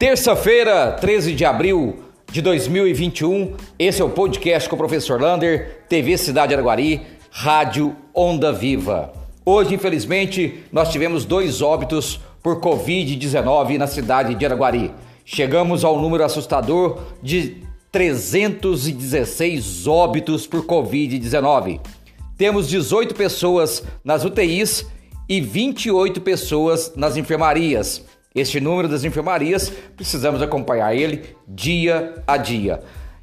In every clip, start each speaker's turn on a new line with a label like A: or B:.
A: Terça-feira, 13 de abril de 2021, esse é o podcast com o professor Lander, TV Cidade Araguari, Rádio Onda Viva. Hoje, infelizmente, nós tivemos dois óbitos por Covid-19 na cidade de Araguari. Chegamos ao número assustador de 316 óbitos por Covid-19. Temos 18 pessoas nas UTIs e 28 pessoas nas enfermarias. Este número das enfermarias, precisamos acompanhar ele dia a dia.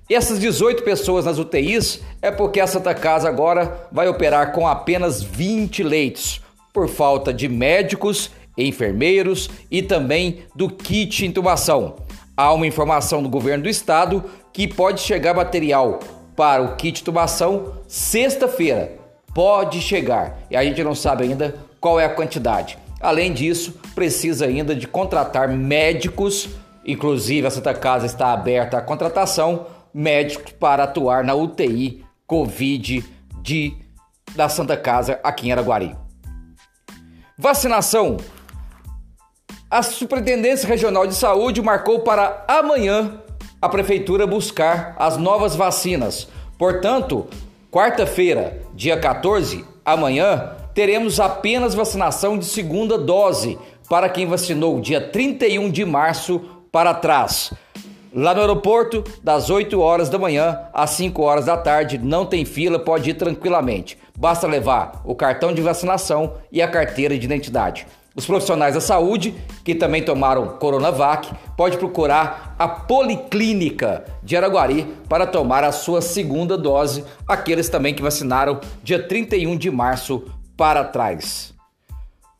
A: Essas 18 pessoas nas UTIs é porque a Santa Casa agora vai operar com apenas 20 leitos, por falta de médicos, enfermeiros e também do kit intubação. Há uma informação do governo do estado que pode chegar material para o kit intubação sexta-feira. Pode chegar e a gente não sabe ainda qual é a quantidade. Além disso, precisa ainda de contratar médicos, inclusive a Santa Casa está aberta à contratação, médicos para atuar na UTI Covid de, da Santa Casa aqui em Araguari. Vacinação. A Superintendência Regional de Saúde marcou para amanhã a Prefeitura buscar as novas vacinas. Portanto, quarta-feira, dia 14, amanhã, teremos apenas vacinação de segunda dose para quem vacinou dia 31 de março para trás. Lá no aeroporto, das 8 horas da manhã às 5 horas da tarde, não tem fila, pode ir tranquilamente. Basta levar o cartão de vacinação e a carteira de identidade. Os profissionais da saúde, que também tomaram Coronavac, pode procurar a Policlínica de Araguari para tomar a sua segunda dose, aqueles também que vacinaram dia 31 de março para trás.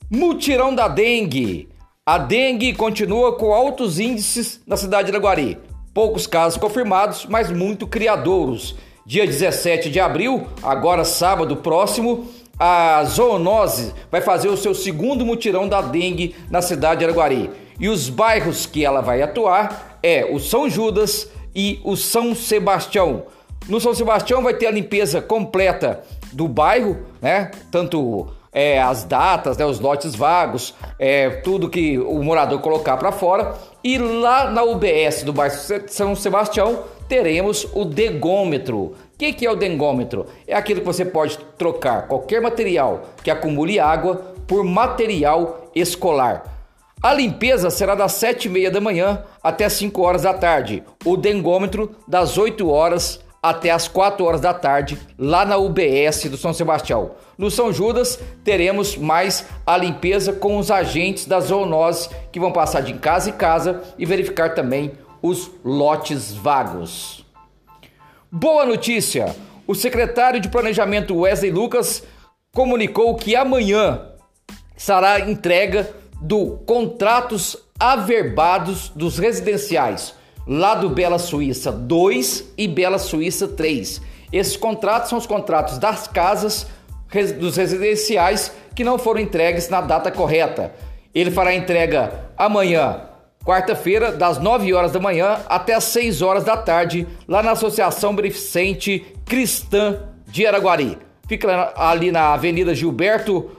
A: Mutirão da dengue. A dengue continua com altos índices na cidade de Araguari. Poucos casos confirmados, mas muito criadouros. Dia 17 de abril, agora sábado próximo, a zoonose vai fazer o seu segundo mutirão da dengue na cidade de Araguari. E os bairros que ela vai atuar é o São Judas e o São Sebastião. No São Sebastião vai ter a limpeza completa do bairro, né? Tanto é, as datas, né, os lotes vagos, é, tudo que o morador colocar para fora. E lá na UBS do bairro São Sebastião teremos o degômetro. O que, que é o degômetro? É aquilo que você pode trocar qualquer material que acumule água por material escolar. A limpeza será das 7h30 da manhã até 5 horas da tarde. O dengômetro das 8 horas até as 4 horas da tarde, lá na UBS do São Sebastião. No São Judas, teremos mais a limpeza com os agentes da zoonose que vão passar de casa em casa e verificar também os lotes vagos. Boa notícia! O secretário de Planejamento Wesley Lucas comunicou que amanhã será entrega do contratos averbados dos residenciais lá do Bela Suíça 2 e Bela Suíça 3. Esses contratos são os contratos das casas dos residenciais que não foram entregues na data correta. Ele fará entrega amanhã, quarta-feira, das 9 horas da manhã até as 6 horas da tarde, lá na Associação Beneficente Cristã de Araguari. Fica ali na Avenida Gilberto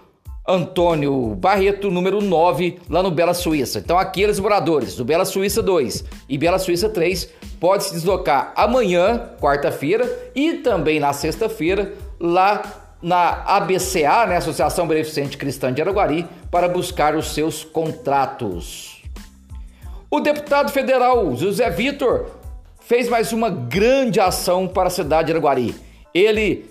A: Antônio Barreto, número 9, lá no Bela Suíça. Então, aqueles moradores do Bela Suíça 2 e Bela Suíça 3 podem se deslocar amanhã, quarta-feira, e também na sexta-feira, lá na ABCA, né, Associação Beneficente Cristã de Araguari, para buscar os seus contratos. O deputado federal José Vitor fez mais uma grande ação para a cidade de Araguari. Ele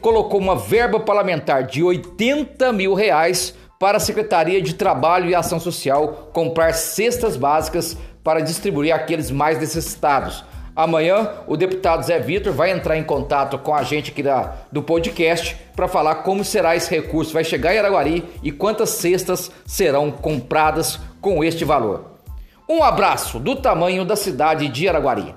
A: colocou uma verba parlamentar de 80 mil reais para a Secretaria de Trabalho e Ação Social comprar cestas básicas para distribuir àqueles mais necessitados. Amanhã o deputado Zé Vitor vai entrar em contato com a gente aqui da, do podcast para falar como será esse recurso, vai chegar em Araguari e quantas cestas serão compradas com este valor. Um abraço do tamanho da cidade de Araguari.